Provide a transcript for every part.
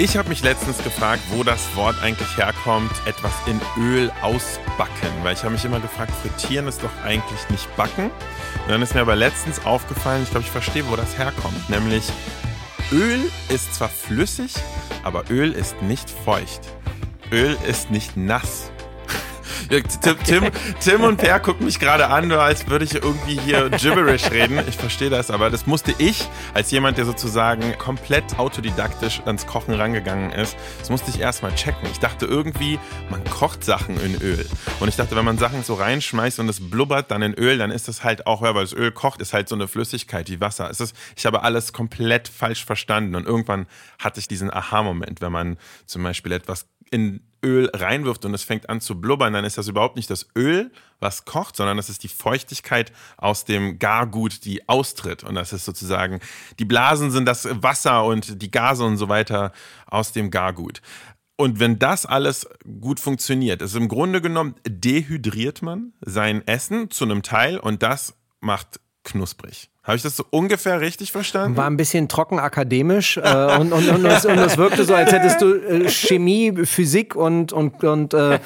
Ich habe mich letztens gefragt, wo das Wort eigentlich herkommt, etwas in Öl ausbacken. Weil ich habe mich immer gefragt, frittieren ist doch eigentlich nicht backen. Und dann ist mir aber letztens aufgefallen, ich glaube, ich verstehe, wo das herkommt. Nämlich, Öl ist zwar flüssig, aber Öl ist nicht feucht. Öl ist nicht nass. Tim, Tim, Tim und Per gucken mich gerade an, als würde ich irgendwie hier gibberish reden. Ich verstehe das, aber das musste ich, als jemand, der sozusagen komplett autodidaktisch ans Kochen rangegangen ist, das musste ich erstmal checken. Ich dachte irgendwie, man kocht Sachen in Öl. Und ich dachte, wenn man Sachen so reinschmeißt und es blubbert dann in Öl, dann ist das halt auch, ja, weil das Öl kocht, ist halt so eine Flüssigkeit wie Wasser. Es ist, ich habe alles komplett falsch verstanden und irgendwann hatte ich diesen Aha-Moment, wenn man zum Beispiel etwas in Öl reinwirft und es fängt an zu blubbern, dann ist das überhaupt nicht das Öl, was kocht, sondern das ist die Feuchtigkeit aus dem Gargut, die austritt. Und das ist sozusagen, die Blasen sind das Wasser und die Gase und so weiter aus dem Gargut. Und wenn das alles gut funktioniert, ist im Grunde genommen dehydriert man sein Essen zu einem Teil und das macht knusprig. Habe ich das so ungefähr richtig verstanden? War ein bisschen trocken akademisch äh, und, und, und, es, und es wirkte so, als hättest du äh, Chemie, Physik und, und, und äh,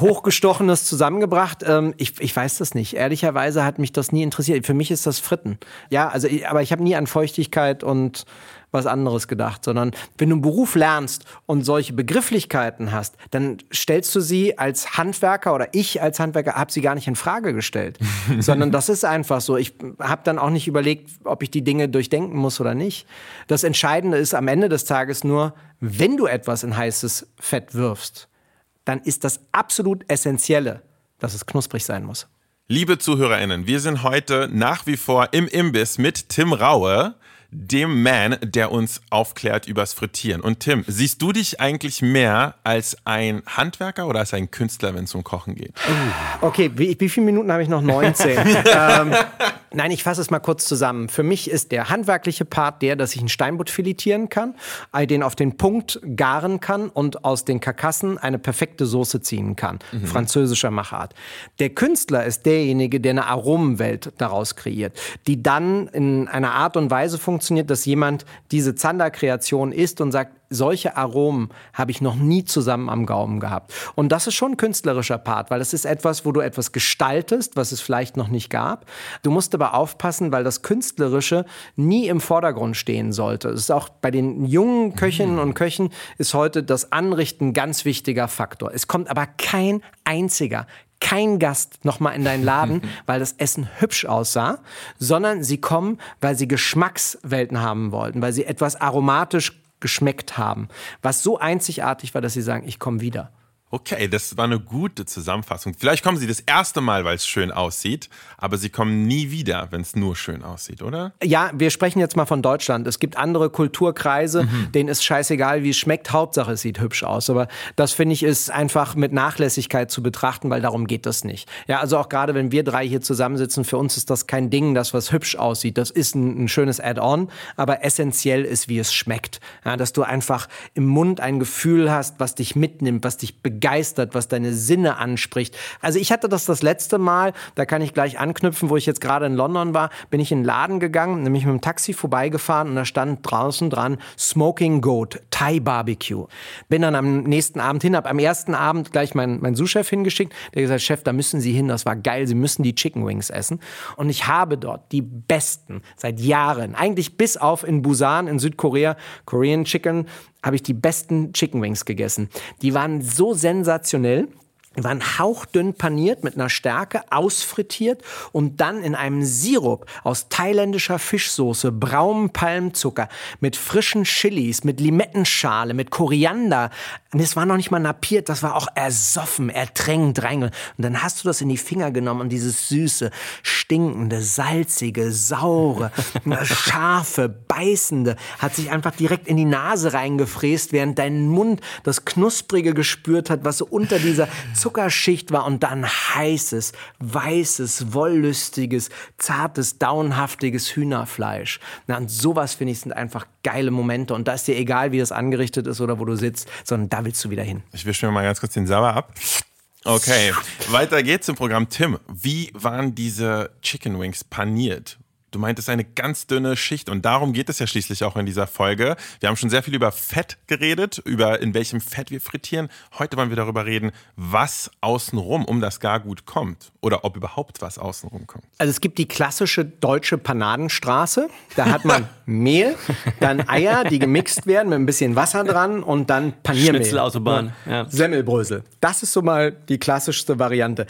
Hochgestochenes zusammengebracht. Ähm, ich, ich weiß das nicht. Ehrlicherweise hat mich das nie interessiert. Für mich ist das Fritten. Ja, also, aber ich habe nie an Feuchtigkeit und was anderes gedacht, sondern wenn du einen Beruf lernst und solche Begrifflichkeiten hast, dann stellst du sie als Handwerker oder ich als Handwerker habe sie gar nicht in Frage gestellt, sondern das ist einfach so. Ich habe dann auch nicht überlegt, ob ich die Dinge durchdenken muss oder nicht. Das Entscheidende ist am Ende des Tages nur, wenn du etwas in heißes Fett wirfst, dann ist das absolut Essentielle, dass es knusprig sein muss. Liebe ZuhörerInnen, wir sind heute nach wie vor im Imbiss mit Tim Raue dem Man, der uns aufklärt übers Frittieren. Und Tim, siehst du dich eigentlich mehr als ein Handwerker oder als ein Künstler, wenn es um Kochen geht? Okay, wie, wie viele Minuten habe ich noch? 19. ähm, nein, ich fasse es mal kurz zusammen. Für mich ist der handwerkliche Part der, dass ich einen Steinbutt filetieren kann, den auf den Punkt garen kann und aus den Karkassen eine perfekte Soße ziehen kann. Mhm. Französischer Machart. Der Künstler ist derjenige, der eine Aromenwelt daraus kreiert, die dann in einer Art und Weise funktioniert, funktioniert, dass jemand diese Zander-Kreation isst und sagt, solche Aromen habe ich noch nie zusammen am Gaumen gehabt. Und das ist schon ein künstlerischer Part, weil es ist etwas, wo du etwas gestaltest, was es vielleicht noch nicht gab. Du musst aber aufpassen, weil das Künstlerische nie im Vordergrund stehen sollte. Es ist auch bei den jungen Köchinnen und Köchen ist heute das Anrichten ein ganz wichtiger Faktor. Es kommt aber kein einziger, kein Gast nochmal in deinen Laden, weil das Essen hübsch aussah, sondern sie kommen, weil sie Geschmackswelten haben wollten, weil sie etwas aromatisch geschmeckt haben, was so einzigartig war, dass sie sagen, ich komme wieder. Okay, das war eine gute Zusammenfassung. Vielleicht kommen Sie das erste Mal, weil es schön aussieht, aber Sie kommen nie wieder, wenn es nur schön aussieht, oder? Ja, wir sprechen jetzt mal von Deutschland. Es gibt andere Kulturkreise, mhm. denen ist scheißegal, wie es schmeckt. Hauptsache, es sieht hübsch aus. Aber das finde ich ist einfach mit Nachlässigkeit zu betrachten, weil darum geht das nicht. Ja, also auch gerade wenn wir drei hier zusammensitzen, für uns ist das kein Ding, das was hübsch aussieht. Das ist ein, ein schönes Add-on, aber essentiell ist, wie es schmeckt. Ja, dass du einfach im Mund ein Gefühl hast, was dich mitnimmt, was dich begeistert begeistert, was deine Sinne anspricht. Also ich hatte das das letzte Mal, da kann ich gleich anknüpfen, wo ich jetzt gerade in London war, bin ich in den Laden gegangen, nämlich mit dem Taxi vorbeigefahren und da stand draußen dran Smoking Goat, Thai Barbecue. Bin dann am nächsten Abend hin, habe am ersten Abend gleich meinen mein Sous-Chef hingeschickt, der gesagt, Chef, da müssen Sie hin, das war geil, Sie müssen die Chicken Wings essen. Und ich habe dort die besten seit Jahren, eigentlich bis auf in Busan in Südkorea, Korean Chicken, habe ich die besten Chicken Wings gegessen. Die waren so sensationell. Die waren hauchdünn paniert mit einer Stärke, ausfrittiert und dann in einem Sirup aus thailändischer Fischsoße, braunem Palmzucker, mit frischen Chilis, mit Limettenschale, mit Koriander. Und das war noch nicht mal napiert, das war auch ersoffen, ertränkt rein. Und dann hast du das in die Finger genommen und dieses süße, stinkende, salzige, saure, scharfe, beißende hat sich einfach direkt in die Nase reingefräst, während dein Mund das Knusprige gespürt hat, was so unter dieser Zuckerschicht war und dann heißes, weißes, wollüstiges, zartes, daunhaftiges Hühnerfleisch. Na, und sowas finde ich sind einfach geile Momente und da ist dir egal, wie das angerichtet ist oder wo du sitzt, sondern da willst du wieder hin. Ich wische mir mal ganz kurz den Sauer ab. Okay, weiter geht's im Programm. Tim, wie waren diese Chicken Wings paniert? Du meintest eine ganz dünne Schicht und darum geht es ja schließlich auch in dieser Folge. Wir haben schon sehr viel über Fett geredet, über in welchem Fett wir frittieren. Heute wollen wir darüber reden, was außenrum um das Gargut kommt oder ob überhaupt was außenrum kommt. Also es gibt die klassische deutsche Panadenstraße. Da hat man Mehl, dann Eier, die gemixt werden mit ein bisschen Wasser dran und dann Paniermehl. Schnitzelautobahn. Ja. Semmelbrösel. Das ist so mal die klassischste Variante.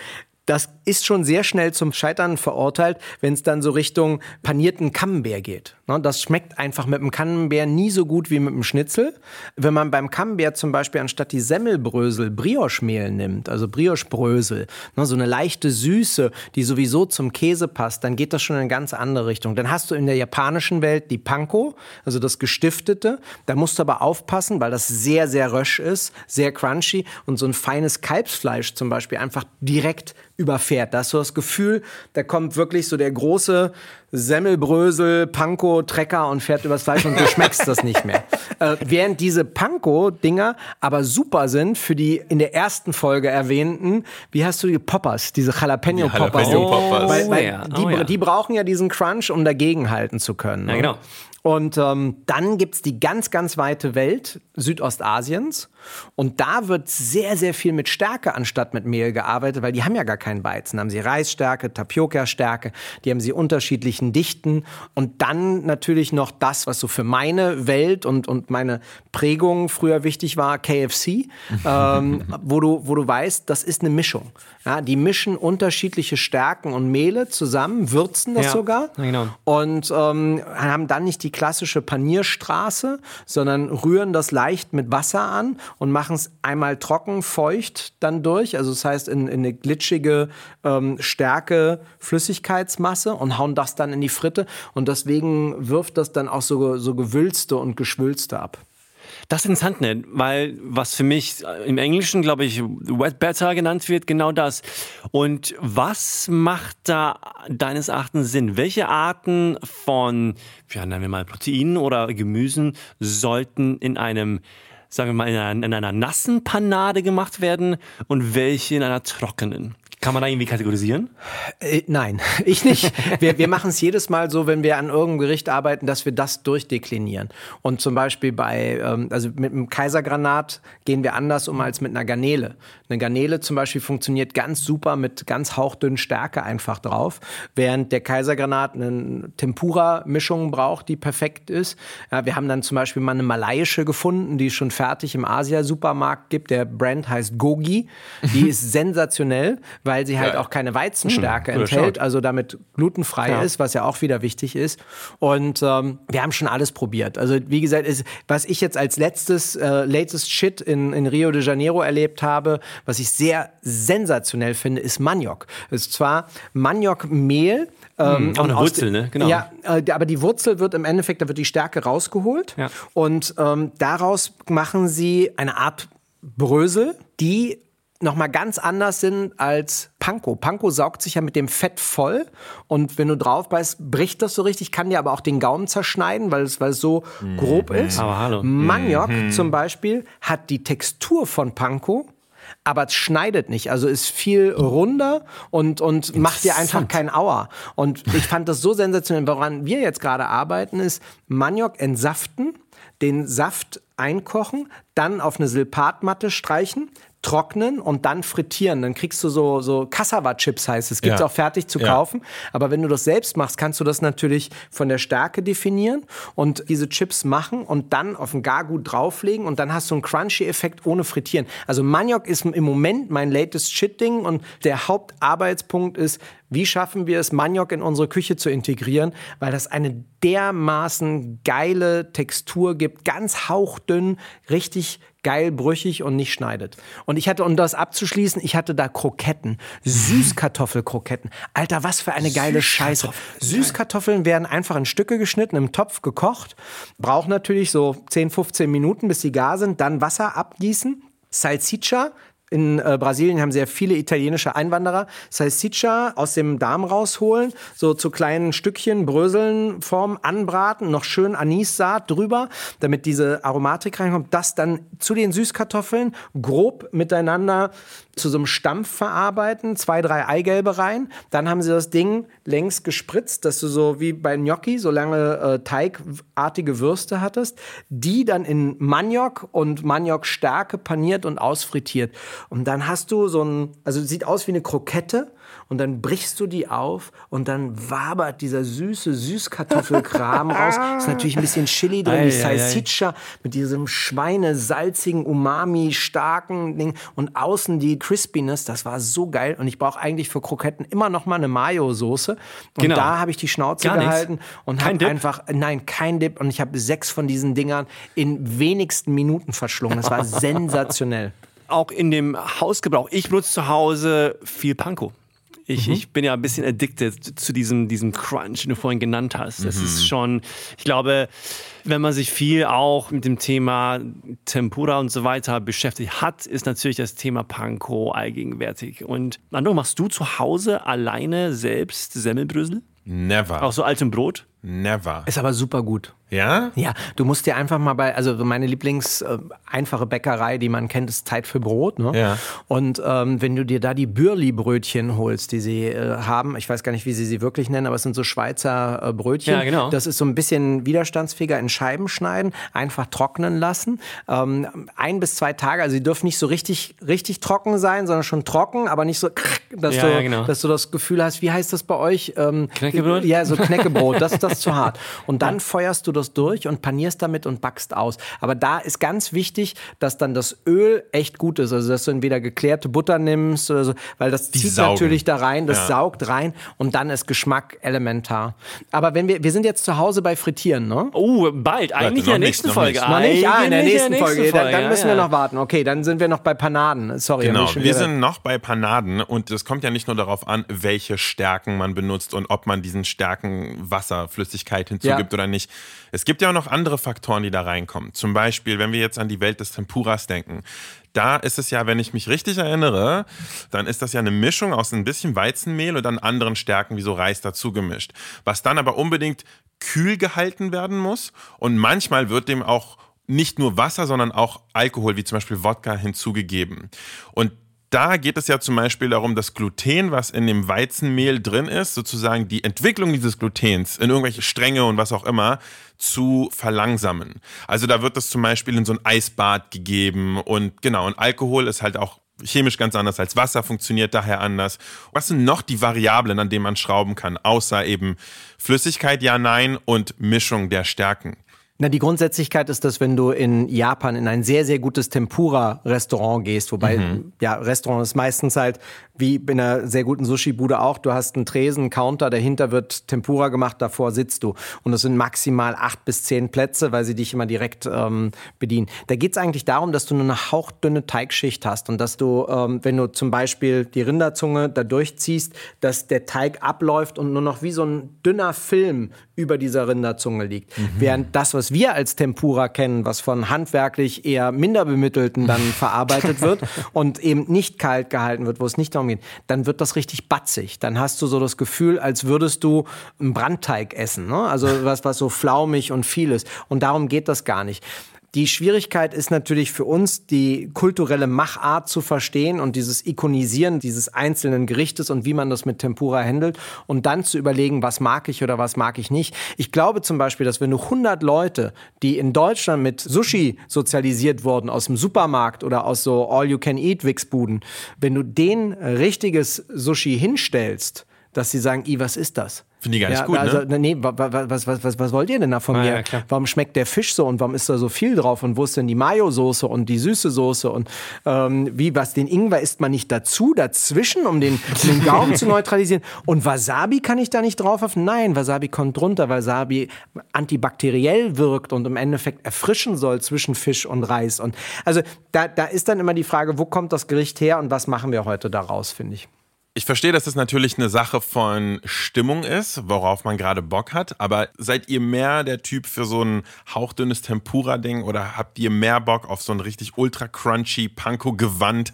Das ist schon sehr schnell zum Scheitern verurteilt, wenn es dann so Richtung panierten Camembert geht. Ne, Das schmeckt einfach mit dem Camembert nie so gut wie mit dem Schnitzel. Wenn man beim Camembert zum Beispiel anstatt die Semmelbrösel Brioche-Mehl nimmt, also Brioche-Brösel, ne, so eine leichte Süße, die sowieso zum Käse passt, dann geht das schon in eine ganz andere Richtung. Dann hast du in der japanischen Welt die Panko, also das Gestiftete. Da musst du aber aufpassen, weil das sehr, sehr rösch ist, sehr crunchy und so ein feines Kalbsfleisch zum Beispiel einfach direkt überfährt. Da hast du das Gefühl, da kommt wirklich so der große Semmelbrösel, Panko, Trecker und fährt übers Fleisch und du schmeckst das nicht mehr. Äh, während diese Panko-Dinger aber super sind für die in der ersten Folge erwähnten, wie hast du die Poppers, diese Jalapeno-Poppers? Die Jalapeno-Poppers. weil, weil ja, die, oh ja. die brauchen ja diesen Crunch, um dagegenhalten zu können. Ja, ne? genau. Und ähm, dann gibt's die ganz, ganz weite Welt Südostasiens. Und da wird sehr, sehr viel mit Stärke anstatt mit Mehl gearbeitet, weil die haben ja gar keinen Weizen. Da haben sie Reisstärke, Tapioca-Stärke, die haben sie unterschiedlichen Dichten. Und dann natürlich noch das, was so für meine Welt und, und meine Prägung früher wichtig war, KFC, ähm, wo, du, wo du weißt, das ist eine Mischung. Ja, die mischen unterschiedliche Stärken und Mehle zusammen, würzen das Ja, sogar genau. und ähm, haben dann nicht die klassische Panierstraße, sondern rühren das leicht mit Wasser an und machen es einmal trocken, feucht dann durch. Also das heißt in, in eine glitschige ähm, Stärke Flüssigkeitsmasse und hauen das dann in die Fritte. Und deswegen wirft das dann auch so, so Gewülste und Geschwülste ab. Das ist interessant, ne? weil was für mich im Englischen, glaube ich, Wet Batter genannt wird, genau das. Und was macht da deines Erachtens Sinn? Welche Arten von, ja, nennen wir mal Proteinen oder Gemüsen sollten in einem, sagen wir mal, in einer, in einer nassen Panade gemacht werden und welche in einer trockenen? Kann man da irgendwie kategorisieren? Äh, nein, ich nicht. Wir, wir machen es jedes Mal so, wenn wir an irgendeinem Gericht arbeiten, dass wir das durchdeklinieren. Und zum Beispiel bei, ähm, also mit einem Kaisergranat gehen wir anders um als mit einer Garnele. Eine Garnele zum Beispiel funktioniert ganz super mit ganz hauchdünnen Stärke einfach drauf, während der Kaisergranat eine Tempura-Mischung braucht, die perfekt ist. Ja, wir haben dann zum Beispiel mal eine malaiische gefunden, die es schon fertig im Asia-Supermarkt gibt. Der Brand heißt Gogi. Die ist sensationell, weil sie halt Geil. auch keine Weizenstärke Guter enthält, also damit glutenfrei Ja. ist, was ja auch wieder wichtig ist. Und ähm, wir haben schon alles probiert. Also wie gesagt, ist, was ich jetzt als letztes, äh, latest Shit in, in Rio de Janeiro erlebt habe, was ich sehr sensationell finde, ist Maniok. Ist zwar Maniokmehl. Ähm, auch eine Wurzel, ne? Genau. Ja, äh, aber die Wurzel wird im Endeffekt, da wird die Stärke rausgeholt. Ja. Und ähm, daraus machen sie eine Art Brösel, die nochmal ganz anders sind als Panko. Panko saugt sich ja mit dem Fett voll und wenn du drauf beißt, bricht das so richtig, kann dir aber auch den Gaumen zerschneiden, weil es, weil es so grob ist. Aber hallo. Maniok zum Beispiel hat die Textur von Panko, aber es schneidet nicht. Also ist viel runder und, und macht dir einfach kein Auer. Und ich fand das so sensationell. Woran wir jetzt gerade arbeiten, ist Maniok entsaften, den Saft einkochen, dann auf eine Silpatmatte streichen, trocknen und dann frittieren. Dann kriegst du so, so Cassava-Chips heißt es. Gibt es Ja. auch fertig zu Ja. kaufen. Aber wenn du das selbst machst, kannst du das natürlich von der Stärke definieren und diese Chips machen und dann auf ein Gargut drauflegen und dann hast du einen Crunchy-Effekt ohne Frittieren. Also Maniok ist im Moment mein latest Shit-Ding und der Hauptarbeitspunkt ist, wie schaffen wir es, Maniok in unsere Küche zu integrieren, weil das eine dermaßen geile Textur gibt, ganz hauchdünn, richtig geil brüchig und nicht schneidet. Und ich hatte, um das abzuschließen, ich hatte da Kroketten, Süßkartoffelkroketten. Alter, was für eine geile Scheiße. Süßkartoffeln werden einfach in Stücke geschnitten, im Topf gekocht, braucht natürlich so 10, 15 Minuten, bis sie gar sind, dann Wasser abgießen, Salsiccia, in äh, Brasilien haben sehr viele italienische Einwanderer. Salsiccia aus dem Darm rausholen, so zu kleinen Stückchen, Bröseln, Form anbraten, noch schön Anissaat drüber, damit diese Aromatik reinkommt. Das dann zu den Süßkartoffeln grob miteinander zu so einem Stampf verarbeiten, zwei, drei Eigelbe rein. Dann haben sie das Ding längs gespritzt, dass du so wie bei Gnocchi so lange äh, teigartige Würste hattest, die dann in Maniok und Maniokstärke paniert und ausfrittiert. Und dann hast du so ein, also sieht aus wie eine Krokette und dann brichst du die auf und dann wabert dieser süße Süßkartoffelkram raus. Ist natürlich ein bisschen Chili drin, die Ei, ei, ei. Salsiccia mit diesem schweinesalzigen, umami-starken Ding und außen die Crispiness. Das war so geil und ich brauche eigentlich für Kroketten immer noch mal eine Mayo-Soße. Und Genau. da habe ich die Schnauze Gar nichts? gehalten und Kein habe einfach, nein, kein Dip und ich habe sechs von diesen Dingern in wenigsten Minuten verschlungen. Das war sensationell. auch in dem Hausgebrauch. Ich benutze zu Hause viel Panko. Ich, Mhm. ich bin ja ein bisschen addicted zu diesem, diesem Crunch, den du vorhin genannt hast. Das Mhm. ist schon, ich glaube, wenn man sich viel auch mit dem Thema Tempura und so weiter beschäftigt hat, ist natürlich das Thema Panko allgegenwärtig. Und Nando, machst du zu Hause alleine selbst Semmelbrösel? Never. Auch so altem Brot? Never. Ist aber super gut. Ja? Ja, du musst dir einfach mal bei, also meine Lieblings äh, einfache Bäckerei, die man kennt, ist Zeit für Brot. Ne? Ja. Und ähm, wenn du dir da die Bürli-Brötchen holst, die sie äh, haben, ich weiß gar nicht, wie sie sie wirklich nennen, aber es sind so Schweizer äh, Brötchen. Ja, genau. Das ist so ein bisschen widerstandsfähiger in Scheiben schneiden, einfach trocknen lassen. Ähm, ein bis zwei Tage, also sie dürfen nicht so richtig, richtig trocken sein, sondern schon trocken, aber nicht so, dass, Ja, du, ja, genau. dass du das Gefühl hast, wie heißt das bei euch? Ähm, Knäckebrot? Ja, so Knäckebrot, das, das ist zu hart. Und dann feuerst du das durch und panierst damit und backst aus. Aber da ist ganz wichtig, dass dann das Öl echt gut ist. Also, dass du entweder geklärte Butter nimmst oder so, weil das Die zieht saugen. natürlich da rein, das Ja. saugt rein und dann ist Geschmack elementar. Aber wenn wir, wir sind jetzt zu Hause bei Frittieren, ne? Oh, bald. Eigentlich in der nicht, nächsten Folge. nicht. Noch nicht? Ja, in der nächsten Folge. Dann, dann ja, müssen ja. wir noch warten. Okay, dann sind wir noch bei Panaden. Sorry. Genau, wir sind noch bei Panaden und es kommt ja nicht nur darauf an, welche Stärken man benutzt und ob man diesen Stärken Wasserflüssigkeit hinzugibt Ja. oder nicht. Es gibt ja auch noch andere Faktoren, die da reinkommen. Zum Beispiel, wenn wir jetzt an die Welt des Tempuras denken. Da ist es ja, wenn ich mich richtig erinnere, dann ist das ja eine Mischung aus ein bisschen Weizenmehl und dann anderen Stärken wie so Reis dazu gemischt. Was dann aber unbedingt kühl gehalten werden muss und manchmal wird dem auch nicht nur Wasser, sondern auch Alkohol, wie zum Beispiel Wodka, hinzugegeben. Und da geht es ja zum Beispiel darum, das Gluten, was in dem Weizenmehl drin ist, sozusagen die Entwicklung dieses Glutens in irgendwelche Stränge und was auch immer zu verlangsamen. Also da wird das zum Beispiel in so ein Eisbad gegeben und genau, und Alkohol ist halt auch chemisch ganz anders als Wasser, funktioniert daher anders. Was sind noch die Variablen, an denen man schrauben kann, außer eben Flüssigkeit, ja, nein und Mischung der Stärken? Na, die Grundsätzlichkeit ist, dass wenn du in Japan in ein sehr, sehr gutes Tempura-Restaurant gehst, wobei, ja, Restaurant ist meistens halt wie in einer sehr guten Sushi-Bude auch, du hast einen Tresen, einen Counter, dahinter wird Tempura gemacht, davor sitzt du. Und es sind maximal acht bis zehn Plätze, weil sie dich immer direkt ähm, bedienen. Da geht es eigentlich darum, dass du nur eine hauchdünne Teigschicht hast und dass du, ähm, wenn du zum Beispiel die Rinderzunge da durchziehst, dass der Teig abläuft und nur noch wie so ein dünner Film über dieser Rinderzunge liegt. Während das, was wir als Tempura kennen, was von handwerklich eher minder bemittelten dann verarbeitet wird und eben nicht kalt gehalten wird, wo es nicht darum geht, dann wird das richtig batzig. Dann hast du so das Gefühl, als würdest du einen Brandteig essen. Ne? Also was, was so flaumig und viel ist. Und darum geht das gar nicht. Die Schwierigkeit ist natürlich für uns, die kulturelle Machart zu verstehen und dieses Ikonisieren dieses einzelnen Gerichtes und wie man das mit Tempura handelt und dann zu überlegen, was mag ich oder was mag ich nicht. Ich glaube zum Beispiel, dass wenn du 100 Leute, die in Deutschland mit Sushi sozialisiert wurden, aus dem Supermarkt oder aus so All-You-Can-Eat-Wixbuden, wenn du denen richtiges Sushi hinstellst, dass sie sagen, i, was ist das? Finde ich gar nicht ja, gut, also, ne? Nee, wa- wa- was, was, was, was wollt ihr denn da von Ah, mir? ja, warum schmeckt der Fisch so und warum ist da so viel drauf und wo ist denn die Mayo-Soße und die süße Soße und ähm, wie, was, den Ingwer isst man nicht dazu, dazwischen, um den, um den Gaumen zu neutralisieren und Wasabi kann ich da nicht drauf auf? Nein, Wasabi kommt drunter, Wasabi antibakteriell wirkt und im Endeffekt erfrischen soll zwischen Fisch und Reis und also da, da ist dann immer die Frage, wo kommt das Gericht her und was machen wir heute daraus, finde ich. Ich verstehe, dass das natürlich eine Sache von Stimmung ist, worauf man gerade Bock hat. Aber seid ihr mehr der Typ für so ein hauchdünnes Tempura-Ding oder habt ihr mehr Bock auf so ein richtig ultra crunchy Panko-Gewand,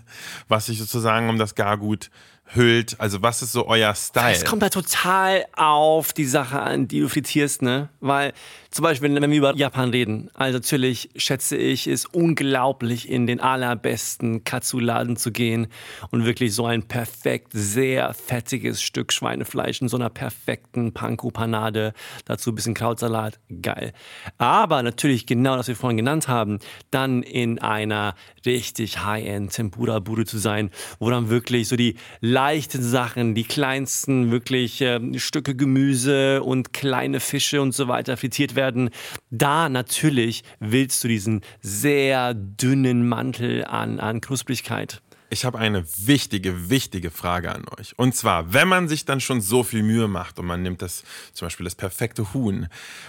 was sich sozusagen um das Gargut hüllt? Also was ist so euer Style? Es kommt da total auf die Sache an, die du frittierst, ne? Weil zum Beispiel, wenn wir über Japan reden, also natürlich schätze ich es unglaublich, in den allerbesten Katsu-Laden zu gehen und wirklich so ein perfekt, sehr fettiges Stück Schweinefleisch in so einer perfekten Panko-Panade, dazu ein bisschen Krautsalat, geil. Aber natürlich genau, das wir vorhin genannt haben, dann in einer richtig High-End Tempura-Bude zu sein, wo dann wirklich so die leichten Sachen, die kleinsten wirklich ähm, Stücke Gemüse und kleine Fische und so weiter frittiert werden. Da natürlich willst du diesen sehr dünnen Mantel an, an Knusprigkeit. Ich habe eine wichtige, wichtige Frage an euch. Und zwar, wenn man sich dann schon so viel Mühe macht und man nimmt das zum Beispiel das perfekte Huhn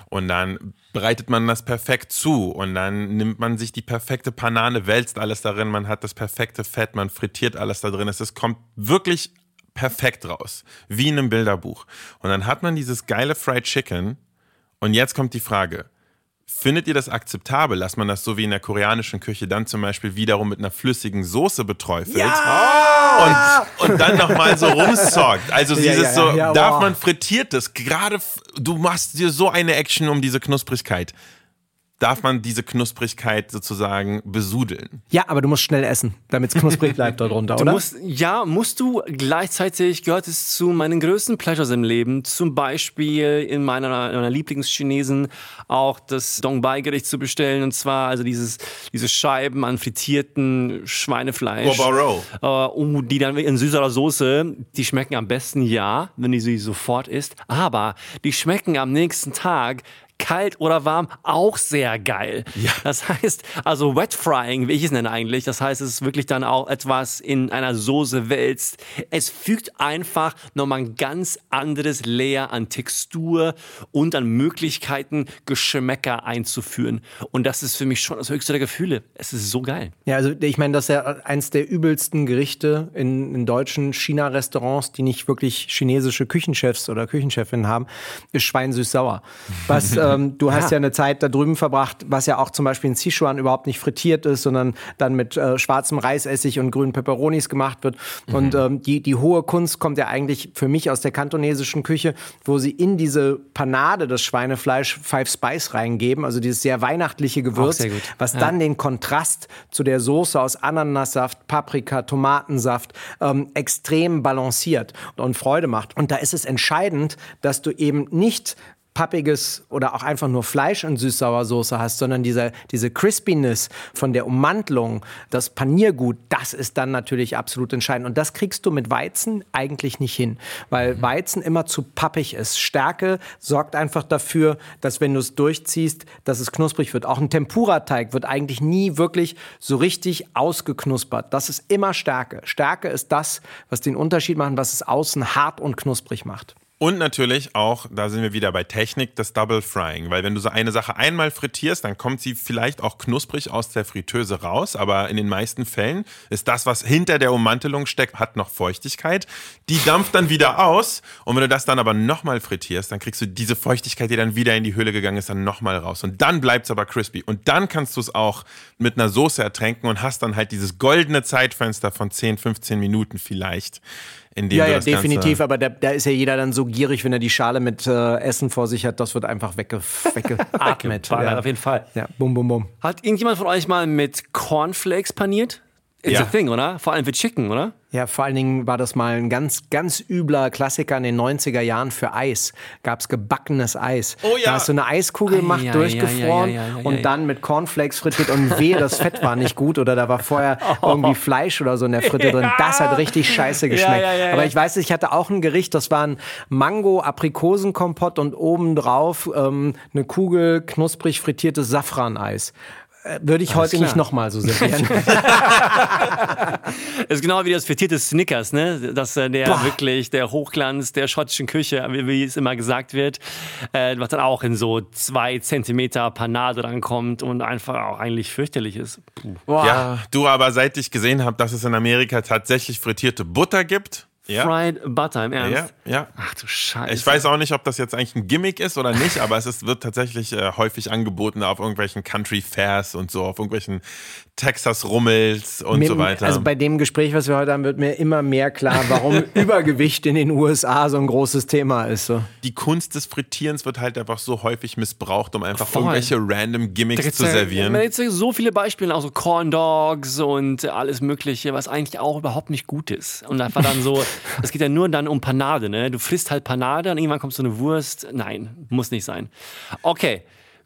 und dann bereitet man das perfekt zu und dann nimmt man sich die perfekte Panade, wälzt alles darin, man hat das perfekte Fett, man frittiert alles da drin. Es kommt wirklich perfekt raus, wie in einem Bilderbuch. Und dann hat man dieses geile Fried Chicken und jetzt kommt die Frage. Findet ihr das akzeptabel, dass man das so wie in der koreanischen Küche dann zum Beispiel wiederum mit einer flüssigen Soße beträufelt und, und dann nochmal so rumsockt? Also Ja, dieses ja, so, ja, ja, darf man frittiertes, gerade du machst dir so eine Action um diese Knusprigkeit. Darf man diese Knusprigkeit sozusagen besudeln? Ja, aber du musst schnell essen, damit es knusprig bleibt darunter, oder? musst, ja, musst du. Gleichzeitig gehört es zu meinen größten Pleasures im Leben. Zum Beispiel in meiner, meiner Lieblingschinesen auch das Dongbai-Gericht zu bestellen. Und zwar also dieses, diese Scheiben an frittierten Schweinefleisch. Guo Äh, oh, die dann in süßer Soße, die schmecken am besten ja, wenn du sie sofort isst. Aber die schmecken am nächsten Tag kalt oder warm auch sehr geil. Ja. Das heißt, also Wet Frying, wie ich es nenne eigentlich, das heißt, es ist wirklich dann auch etwas in einer Soße wälzt. Es fügt einfach nochmal ein ganz anderes Layer an Textur und an Möglichkeiten, Geschmäcker einzuführen. Und das ist für mich schon das höchste der Gefühle. Es ist so geil. Ja, also ich meine, das ist ja eins der übelsten Gerichte in, in deutschen China-Restaurants, die nicht wirklich chinesische Küchenchefs oder Küchenchefinnen haben, ist Schwein süß-sauer. Was ähm, du hast ja eine Zeit da drüben verbracht, was ja auch zum Beispiel in Sichuan überhaupt nicht frittiert ist, sondern dann mit äh, schwarzem Reisessig und grünen Peperonis gemacht wird. Und ähm, die, die hohe Kunst kommt ja eigentlich für mich aus der kantonesischen Küche, wo sie in diese Panade das Schweinefleisch Five Spice reingeben, also dieses sehr weihnachtliche Gewürz, was Ja. dann den Kontrast zu der Soße aus Ananassaft, Paprika, Tomatensaft ähm, extrem balanciert und Freude macht. Und da ist es entscheidend, dass du eben nicht pappiges oder auch einfach nur Fleisch in Süß-Sauersoße hast, sondern diese, diese Crispiness von der Ummantelung, das Paniergut, das ist dann natürlich absolut entscheidend. Und das kriegst du mit Weizen eigentlich nicht hin, weil Weizen immer zu pappig ist. Stärke sorgt einfach dafür, dass wenn du es durchziehst, dass es knusprig wird. Auch ein Tempura-Teig wird eigentlich nie wirklich so richtig ausgeknuspert. Das ist immer Stärke. Stärke ist das, was den Unterschied macht, was es außen hart und knusprig macht. Und natürlich auch, da sind wir wieder bei Technik, das Double Frying. Weil wenn du so eine Sache einmal frittierst, dann kommt sie vielleicht auch knusprig aus der Fritteuse raus. Aber in den meisten Fällen ist das, was hinter der Ummantelung steckt, hat noch Feuchtigkeit. Die dampft dann wieder aus. Und wenn du das dann aber nochmal frittierst, dann kriegst du diese Feuchtigkeit, die dann wieder in die Hülle gegangen ist, dann nochmal raus. Und dann bleibt es aber crispy. Und dann kannst du es auch mit einer Soße ertränken und hast dann halt dieses goldene Zeitfenster von 10, 15 Minuten vielleicht in dem Ja, ja, definitiv, aber da, da ist ja jeder dann so gierig, wenn er die Schale mit äh, Essen vor sich hat, das wird einfach wegge weggeatmet. Ja. auf jeden Fall. Ja, bum, bum, bum. Hat irgendjemand von euch mal mit Cornflakes paniert? It's Ja. a thing, oder? Vor allem für Chicken, oder? Ja, vor allen Dingen war das mal ein ganz, ganz übler Klassiker in den 90er Jahren für Eis. Gab es gebackenes Eis. Oh ja. Da hast du eine Eiskugel gemacht, ja, durchgefroren ja, ja, und dann mit Cornflakes frittiert und wehe, das Fett war nicht gut oder da war vorher irgendwie Fleisch oder so in der Fritte drin. Das hat richtig scheiße geschmeckt. Aber ich weiß, ich hatte auch ein Gericht, das war ein Mango-Aprikosenkompott und obendrauf ähm, eine Kugel knusprig frittiertes Safraneis. Würde ich heute klar. nicht nochmal so servieren. Das ist genau wie das frittierte Snickers, ne? Das äh, der wirklich der Hochglanz der schottischen Küche, wie, wie es immer gesagt wird, äh, was dann auch in so zwei Zentimeter Panade rankommt und einfach auch eigentlich fürchterlich ist. Puh. Ja, du aber seit ich gesehen habe, dass es in Amerika tatsächlich frittierte Butter gibt. Ja, Fried Butter im Ernst. ja, ja. Ach du Scheiße. Ich weiß auch nicht, ob das jetzt eigentlich ein Gimmick ist oder nicht, aber es ist, wird tatsächlich äh, häufig angeboten auf irgendwelchen Country Fairs und so, auf irgendwelchen Texas Rummels und Mir- so weiter. Also bei dem Gespräch, was wir heute haben, wird mir immer mehr klar, warum Übergewicht in den USA so ein großes Thema ist. So. die Kunst des Frittierens wird halt einfach so häufig missbraucht, um einfach Voll. irgendwelche random Gimmicks zu ja- servieren. Man jetzt so viele Beispiele, auch so Corn Dogs und alles Mögliche, was eigentlich auch überhaupt nicht gut ist. Und einfach dann so, es geht ja nur dann um Panade, ne? Du frisst halt Panade und irgendwann kommt so eine Wurst. Nein, muss nicht sein. Okay,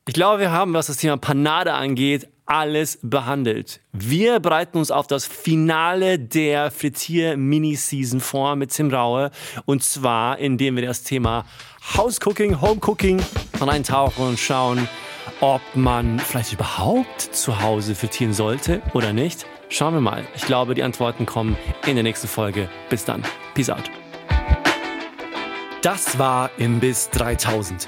ich glaube, wir haben, was das Thema Panade angeht, alles behandelt. Wir bereiten uns auf das Finale der Frittier-Mini-Season vor mit Tim Raue. Und zwar, indem wir das Thema House Cooking, Home Cooking reintauchen und schauen, ob man vielleicht überhaupt zu Hause frittieren sollte oder nicht. Schauen wir mal. Ich glaube, die Antworten kommen in der nächsten Folge. Bis dann. Peace out. Das war Imbiss 3000.